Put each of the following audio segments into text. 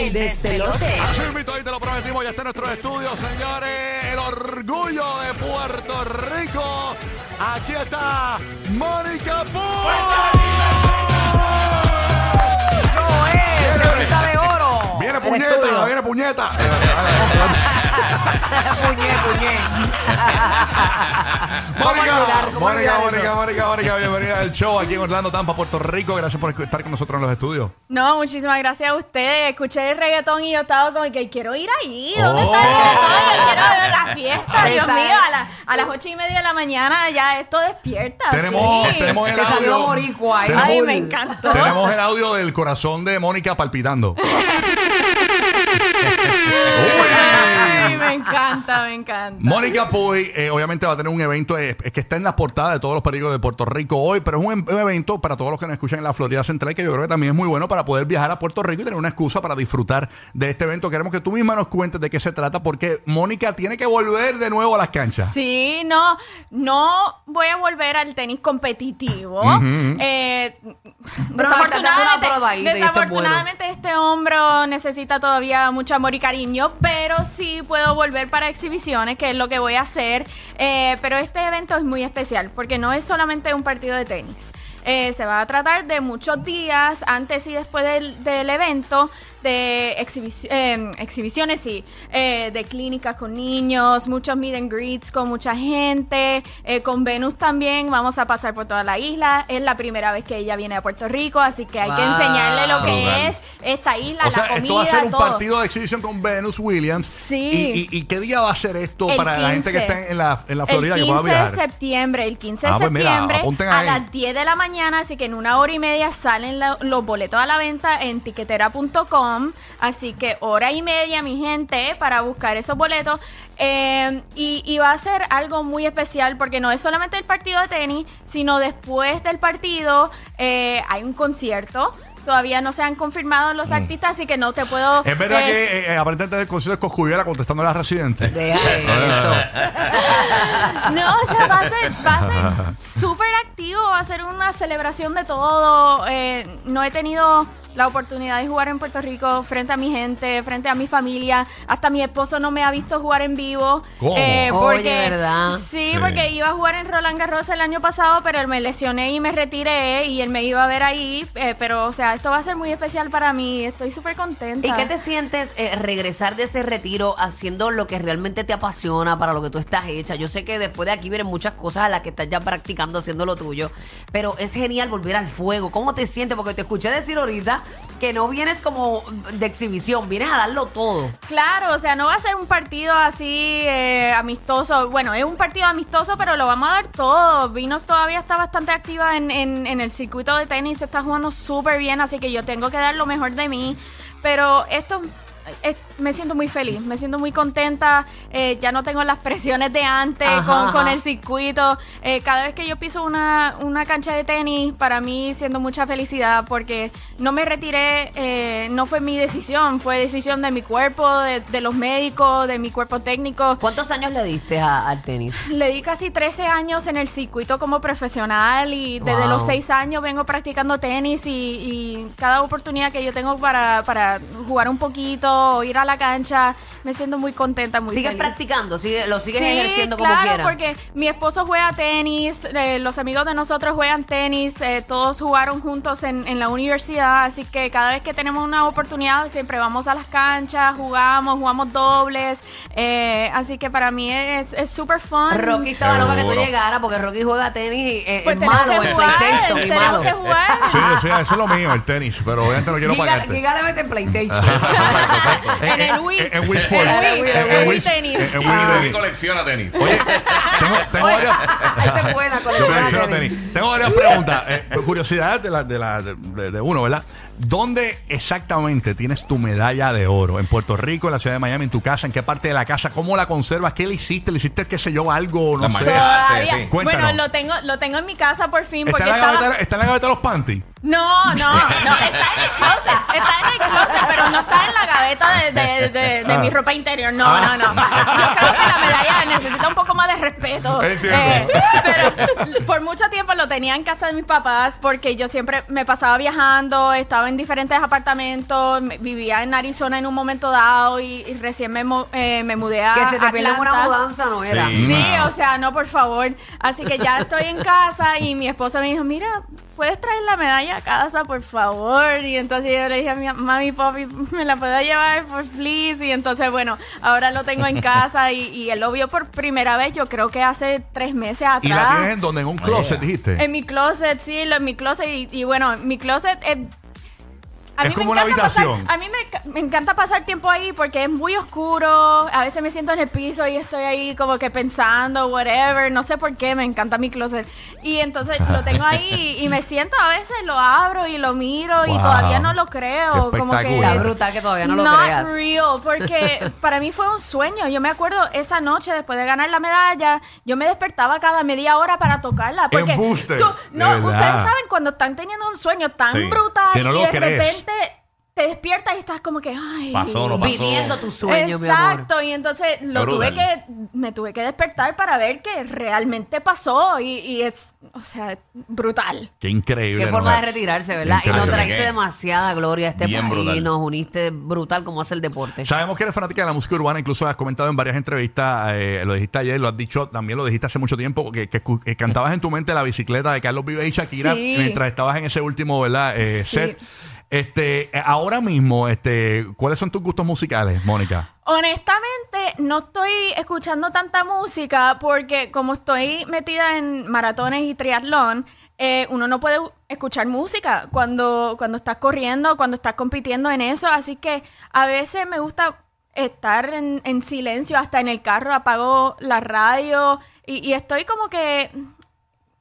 El despelote. Así mismo, ahí te lo prometimos, ya está en nuestro estudio, señores. El orgullo de Puerto Rico. Aquí está Mónica Poo. Eso es, señorita de oro. Viene puñeta, viene puñeta. ¿Cómo Mónica, Mónica, Mónica? Mónica, Mónica, bienvenida al show aquí en Orlando, Tampa, Puerto Rico. Gracias por estar con nosotros en los estudios. No, muchísimas gracias a ustedes. Escuché el reggaetón y yo estaba como que quiero ir ahí. ¿Dónde Oh. está el reggaetón? Yo quiero ver la fiesta. Dios mío, a, la- a las ocho y media de la mañana ya esto despierta. Tenemos, sí. tenemos el Te salió audio. boricua ahí. Tenemos- Ay, me encantó. Tenemos el audio del corazón de Mónica palpitando. Encanta, me encanta. Mónica Puy, eh, obviamente va a tener un evento eh, es que está en las portadas de todos los periódicos de Puerto Rico hoy, pero es un, em- un evento para todos los que nos escuchan en la Florida Central que yo creo que también es muy bueno para poder viajar a Puerto Rico y tener una excusa para disfrutar de este evento. Queremos que tú misma nos cuentes de qué se trata porque Mónica tiene que volver de nuevo a las canchas. Sí, no, no voy a volver al tenis competitivo. Eh, Pero te dando una probadita y esto es bueno. desafortunadamente este hombro necesita todavía mucho amor y cariño, pero sí puedo volver para exhibiciones, que es lo que voy a hacer. Eh, pero este evento es muy especial porque no es solamente un partido de tenis. Eh, se va a tratar de muchos días antes y después del, del evento de exhibici- eh, exhibiciones, sí, eh, de clínicas con niños, muchos meet and greets con mucha gente, eh, con Venus también, vamos a pasar por toda la isla, es la primera vez que ella viene a Puerto Rico, así que hay que enseñarle lo que Brutal. es esta isla, O sea, la esto va a comida, ser un todo. partido de exhibición con Venus Williams. Sí. ¿Y, y, y qué día va a ser esto El para la gente que 15. está en la, en la Florida el que pueda 15 de septiembre, el 15 de Ah, pues septiembre a ahí. las 10 de la mañana, así que en una hora y media salen los boletos a la venta en tiquetera.com, así que hora y media, mi gente, para buscar esos boletos. Eh, y, y va a ser algo muy especial porque no es solamente el partido de tenis, sino después del partido eh, hay un concierto. Todavía no se han confirmado los artistas, así que no te puedo... Mm. Es verdad eh, que eh, eh, aparentemente el concierto es Coscuyuela contestando a las residentes. Deja eso. No, o sea, va a ser, va a ser súper activo, va a ser una celebración de todo. Eh, no he tenido la oportunidad de jugar en Puerto Rico frente a mi gente, frente a mi familia. Hasta mi esposo no me ha visto jugar en vivo. ¿Cómo? Eh, Oye, porque, ¿verdad? Sí, Sí. porque iba a jugar en Roland Garros el año pasado, pero me lesioné y me retiré y él me iba a ver ahí. eh, pero, o sea, esto va a ser muy especial para mí. Estoy súper contenta. ¿Y qué te sientes eh, regresar de ese retiro haciendo lo que realmente te apasiona, para lo que tú estás hecha? Yo sé que después de aquí vienen muchas cosas a las que estás ya practicando, haciendo lo tuyo, pero es genial volver al fuego. ¿Cómo te sientes? Porque te escuché decir ahorita que no vienes como de exhibición, vienes a darlo todo. Claro, o sea, no va a ser un partido así eh, amistoso. Bueno, es un partido amistoso, pero lo vamos a dar todo. Vinos todavía está bastante activa en, en- en el circuito de tenis, está jugando súper bien, así que yo tengo que dar lo mejor de mí. Pero esto es- me siento muy feliz, me siento muy contenta. eh, ya no tengo las presiones de antes Ajá, con, el circuito. Eh, cada vez que yo piso una, una cancha de tenis, para mí siento mucha felicidad porque no me retiré, eh, no fue mi decisión, fue decisión de mi cuerpo, de, de los médicos, de mi cuerpo técnico. ¿Cuántos años le diste a- al tenis? Le di casi 13 años en el circuito como profesional y desde Wow. los 6 años vengo practicando tenis y, y cada oportunidad que yo tengo para, para jugar un poquito o ir a la cancha, me siento muy contenta, muy ¿Sigues feliz. practicando? ¿Sigue- ¿Lo sigues Sí, ejerciendo como claro, quieras? porque mi esposo juega tenis, eh, los amigos de nosotros juegan tenis, eh, todos jugaron juntos en, en la universidad, así que cada vez que tenemos una oportunidad siempre vamos a las canchas, jugamos, jugamos dobles, eh, así que para mí es es súper fun. Rocky estaba loca que tú llegaras porque Rocky juega tenis y eh, Pues es malo que jugar, PlayStation y malo. que jugar. Sí, sí, eso es lo mío, el tenis, pero obviamente no quiero Giga, pagarte. Giga le mete en PlayStation. En el Wii. En, en Wii Wii, En- Wii tenis. En, Wii colecciona tenis. Oye, tengo, tengo varias. Esa es buena, colecciona tenis. Tengo varias preguntas. Eh, curiosidades de, la, de, la, de uno, ¿verdad? ¿Dónde exactamente tienes tu medalla de oro? ¿En Puerto Rico, en la ciudad de Miami, en tu casa? ¿En qué parte de la casa? ¿Cómo la conservas? ¿Qué le hiciste? ¿Le hiciste, qué sé yo, algo? No La sé. Todavía. sí. Cuéntanos. Bueno, lo tengo, lo tengo en mi casa por fin ¿Está porque en, la estaba... gaveta, ¿Está en la gaveta de los panties? No, no, no, está en el closet, está en el closet, pero no está en la gaveta de, de, de, de mi Ah. ropa interior, no, no, no. Yo creo que la medalla necesita un poco más de respeto. Eh, pero por mucho tiempo lo tenía en casa de mis papás porque yo siempre me pasaba viajando, estaba en diferentes apartamentos, me- vivía en Arizona en un momento dado y, y recién me, eh, me mudé a Que se te pierde una mudanza, ¿no era? Sí. O sea, no, por favor. Así que ya estoy en casa y mi esposo me dijo, mira, ¿puedes traer la medalla a casa, por favor? Y entonces yo le dije a mi mami, papi, ¿me la puedo llevar, por please? Y entonces, bueno, ahora lo tengo en casa y, y él lo vio por primera vez, yo creo que hace tres meses atrás. ¿Y la tienes en donde? ¿En un closet, yeah. dijiste? En mi closet, sí, en mi closet. Y, y bueno, mi closet es. A Es mí me como una encanta pasar- a mí me, ca- me encanta pasar tiempo ahí porque es muy oscuro. A veces me siento en el piso y estoy ahí como que pensando, whatever. No sé por qué, me encanta mi closet. Y entonces lo tengo ahí y me siento a veces, lo abro y lo miro y todavía no lo creo. Como que espectacular. Está brutal que todavía no lo Not creas. real, porque para mí fue un sueño. Yo me acuerdo esa noche después de ganar la medalla, yo me despertaba cada media hora para tocarla. Porque tú- no, ustedes saben cuando están teniendo un sueño tan Sí, brutal que no y de crees. Repente te despiertas y estás como que, ay, Pasó, no pasó. Viviendo tu sueño, mi amor. Exacto, y entonces lo tuve que, me tuve que despertar para ver que realmente pasó y, y es, o sea, brutal. Qué increíble. Qué ¿no? forma de retirarse, ¿verdad? Y Increíble. nos trajiste Qué- demasiada gloria a este Bien país. brutal. Nos uniste brutal como hace el deporte. Sabemos que eres fanática de la música urbana, incluso has comentado en varias entrevistas, eh, lo dijiste ayer, lo has dicho, también lo dijiste hace mucho tiempo, que, que escu- que cantabas en tu mente la bicicleta de Carlos Vive y Shakira Sí. mientras estabas en ese último, ¿verdad? Eh, Sí. set. Este, eh, ahora mismo, este, ¿cuáles son tus gustos musicales, Mónica? Honestamente, no estoy escuchando tanta música porque como estoy metida en maratones y triatlón, eh, uno no puede escuchar música cuando, cuando estás corriendo, cuando estás compitiendo en eso. Así que a veces me gusta estar en, en silencio, hasta en el carro apago la radio y, estoy como que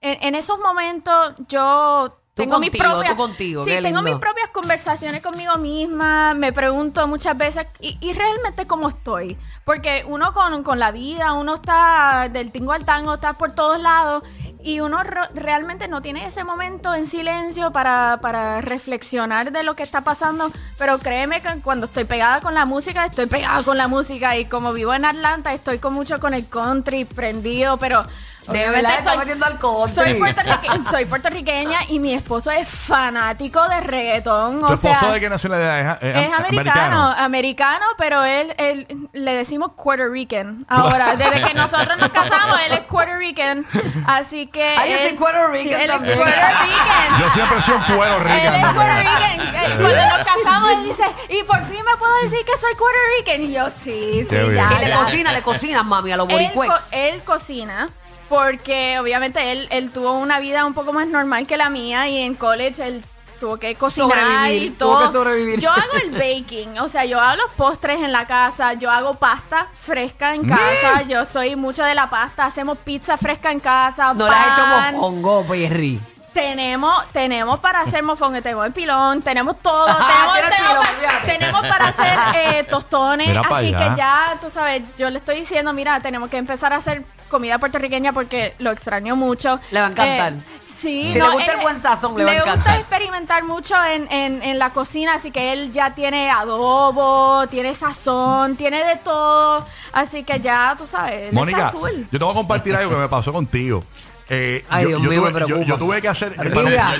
en esos momentos yo Tú tengo mis propias tú contigo, sí tengo mis propias conversaciones conmigo misma me pregunto muchas veces y, y realmente cómo estoy. Porque uno con, con la vida uno está del tingo al tango está por todos lados y uno re- realmente no tiene ese momento en silencio para, para reflexionar de lo que está pasando pero créeme que cuando estoy pegada con la música estoy pegada con la música y como vivo en Atlanta estoy con mucho con el country prendido pero De verdad, está soy- metiendo al country. soy, puertorrique- soy puertorriqueña y mi esposo es fanático de reggaetón. ¿Tu O esposo sea, de qué nacionalidad es? Eh, es americano, americano, pero él, él le decimos Puerto Rican. Ahora, desde que nosotros nos casamos, él es Puerto Rican. Así que. Ah, yo él- soy Puerto Rican Él también. es Puerto Rican. Yo siempre soy un pueblo Él es. Puerto Rican. Eh, Cuando nos casamos, él dice, y por fin me puedo decir que soy Puerto Rican. Y yo, sí, sí, ya. Y le cocina, le cocinas, mami, a los Él, boricuex. co- él cocina porque obviamente él, él tuvo una vida un poco más normal que la mía y en college él tuvo que cocinar Sobrevivir, y tuvo todo. que sobrevivir. Yo hago el baking, o sea, yo hago los postres en la casa, yo hago pasta fresca en casa, yo soy mucho de la pasta, hacemos pizza fresca en casa, No le has hecho mofongo, Perry. Tenemos, tenemos para hacer mofongo, tenemos el pilón, tenemos todo, Ajá, tenemos, tenemos pa- tenemos para hacer eh, tostones, Mira pa' así allá. que ya, tú sabes, yo le estoy diciendo, mira, tenemos que empezar a hacer comida puertorriqueña porque lo extraño mucho. Le va a encantar. Eh, sí, Si le gusta el buen sazón, le va a gusta encantar. experimentar mucho en, en, en la cocina, así que él ya tiene adobo, tiene sazón, tiene de todo, así que ya, tú sabes, Mónica, está full. yo te voy a compartir algo que me pasó contigo. Eh, Ay, yo, Dios yo mío, tuve, yo- tuve que hacer. Yo,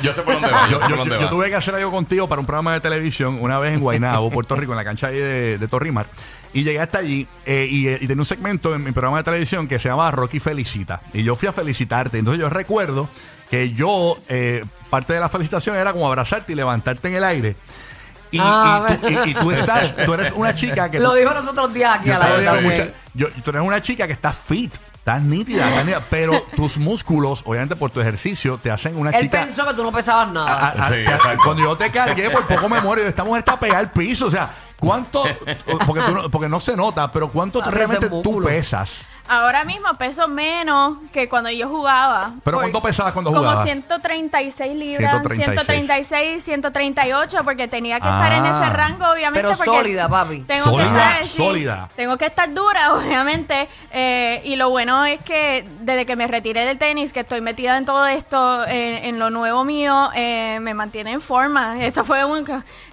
yo sé por dónde va. Yo, por dónde va. tuve que hacer algo contigo para un programa de televisión una vez en Guaynabo, Puerto Rico, en la cancha ahí de, de Torrimar. Y llegué hasta allí eh, y, eh, y tenía un segmento en mi programa de televisión que se llamaba Rocky Felicita. Y yo fui a felicitarte. Entonces yo recuerdo que yo, eh, parte de la felicitación era como abrazarte y levantarte en el aire. Y, Ah, y tú, y- y tú estás, tú eres una chica que... Lo dijo los otros días aquí a la mucha- yo- tú eres una chica que está fit, estás nítida, estás nítida, pero tus músculos, obviamente por tu ejercicio, te hacen una Él chica. pensó que tú no pesabas nada. a- a- Sí, te- exacto. cuando yo te cargué, por poco me muero. Esta mujer está pegada al piso. O sea, ¿cuánto? Porque, tú no, porque no se nota, pero ¿cuánto realmente tú músculo. pesas? Ahora mismo peso menos que cuando yo jugaba. ¿Pero cuánto pesabas cuando Como jugabas? 136 libras, 136. 136, 138, porque tenía que estar en Ah. ese rango, obviamente. Pero porque sólida, papi. Tengo Sólida, que estar, sí, sólida. Tengo que estar dura, obviamente. eh, y lo bueno es que desde que me retiré del tenis, que estoy metida en todo esto, eh, en lo nuevo mío, eh, me mantiene en forma. Eso fue un,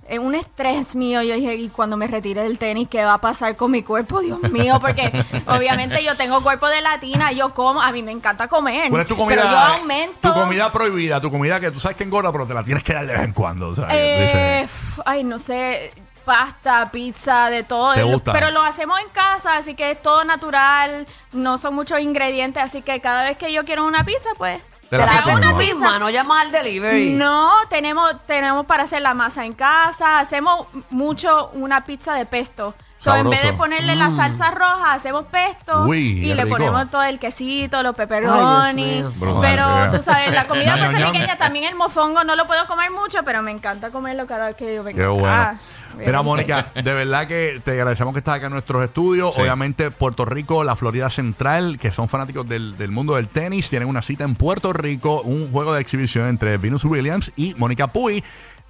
eh, un estrés mío. Yo dije, y cuando me retire del tenis, ¿qué va a pasar con mi cuerpo? Dios mío, porque obviamente yo tengo cuerpo de latina, yo como, a mí me encanta comer. ¿Cuál es tu comida? Pero yo aumento. Tu comida prohibida, tu comida que tú sabes que engorda, pero te la tienes que dar de vez en cuando. o sea, Eh, ay, no sé, pasta, pizza, de todo. ¿Te gusta? Pero lo hacemos en casa, así que es todo natural, no son muchos ingredientes, así que cada vez que yo quiero una pizza, pues... Te Te la una misma, no llamas al delivery. No, tenemos, tenemos para hacer la masa en casa, hacemos mucho una pizza de pesto. So, en vez de ponerle la salsa roja, hacemos pesto Uy, y le rico. ponemos todo el quesito, los pepperoni. Pero tú sabes, la comida puertorriqueña también el mofongo no lo puedo comer mucho, pero me encanta comerlo cada vez que yo vengo. Qué bueno. Ah, Mira, Mónica, de verdad que te agradecemos que estás acá en nuestros estudios. Sí. Obviamente, Puerto Rico, la Florida Central, que son fanáticos del, del mundo del tenis, tienen una cita en Puerto Rico, un juego de exhibición entre Venus Williams y Mónica Puy.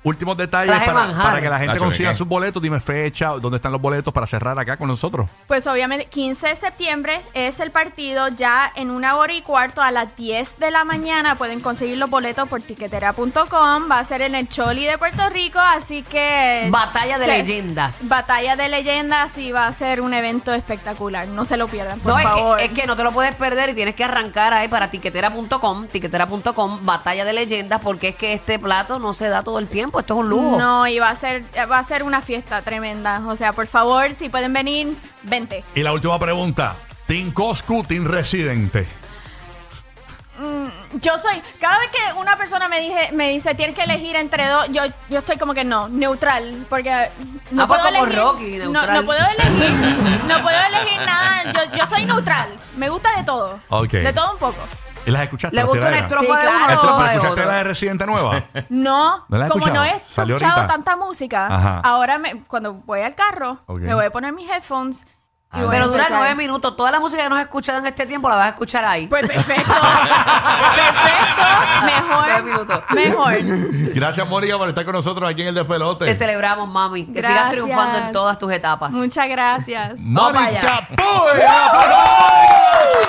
Últimos detalles Traje para, manjar. para que la gente Nacho, ¿de consiga qué? sus boletos. Dime fecha, dónde están los boletos para cerrar acá con nosotros. Pues obviamente 15 de septiembre es el partido, ya en una hora y cuarto a las 10 de la mañana pueden conseguir los boletos por tiquetera.com, va a ser en el Choli de Puerto Rico, así que... Batalla de Sí. leyendas. Batalla de leyendas y va a ser un evento espectacular, no se lo pierdan, por No, es favor. que, es que no te lo puedes perder y tienes que arrancar ahí para tiquetera.com, tiquetera.com, batalla de leyendas, porque es que este plato no se da todo el tiempo, esto es un lujo. No, y va a ser va a ser una fiesta tremenda, o sea, por favor, si pueden venir, vente. Y la última pregunta. Team Coscu, Team Residente. Yo soy, cada vez que una persona me dije, me dice tienes que elegir entre dos, yo, yo estoy como que no, neutral, porque no Ah, pues puedo como elegir, Rocky, no, neutral. no puedo elegir, no puedo elegir nada, yo, yo soy neutral, me gusta de todo, de todo un poco. ¿Y las escuchaste? ¿Le las gusta una tiraderas? estrofa Sí, de uno claro. Estrofa, de ¿Escuchaste la de Residente nueva? No, ¿No la has como no he escuchado? Salió escuchado ahorita. tanta música, Ajá. ahora me, cuando voy al carro, Ok. me voy a poner mis headphones y Ah, voy a Pero dura empezar. nueve minutos. Toda la música que nos has escuchado en este tiempo la vas a escuchar ahí. Pues perfecto, perfecto, Nueve mejor, minutos. mejor. Gracias, Mónica, por estar con nosotros aquí en el Despelote. Te celebramos, mami. Que sigas Gracias. triunfando en todas tus etapas. Muchas gracias. Vamos Mónica allá. Puy. ¡Aplausos!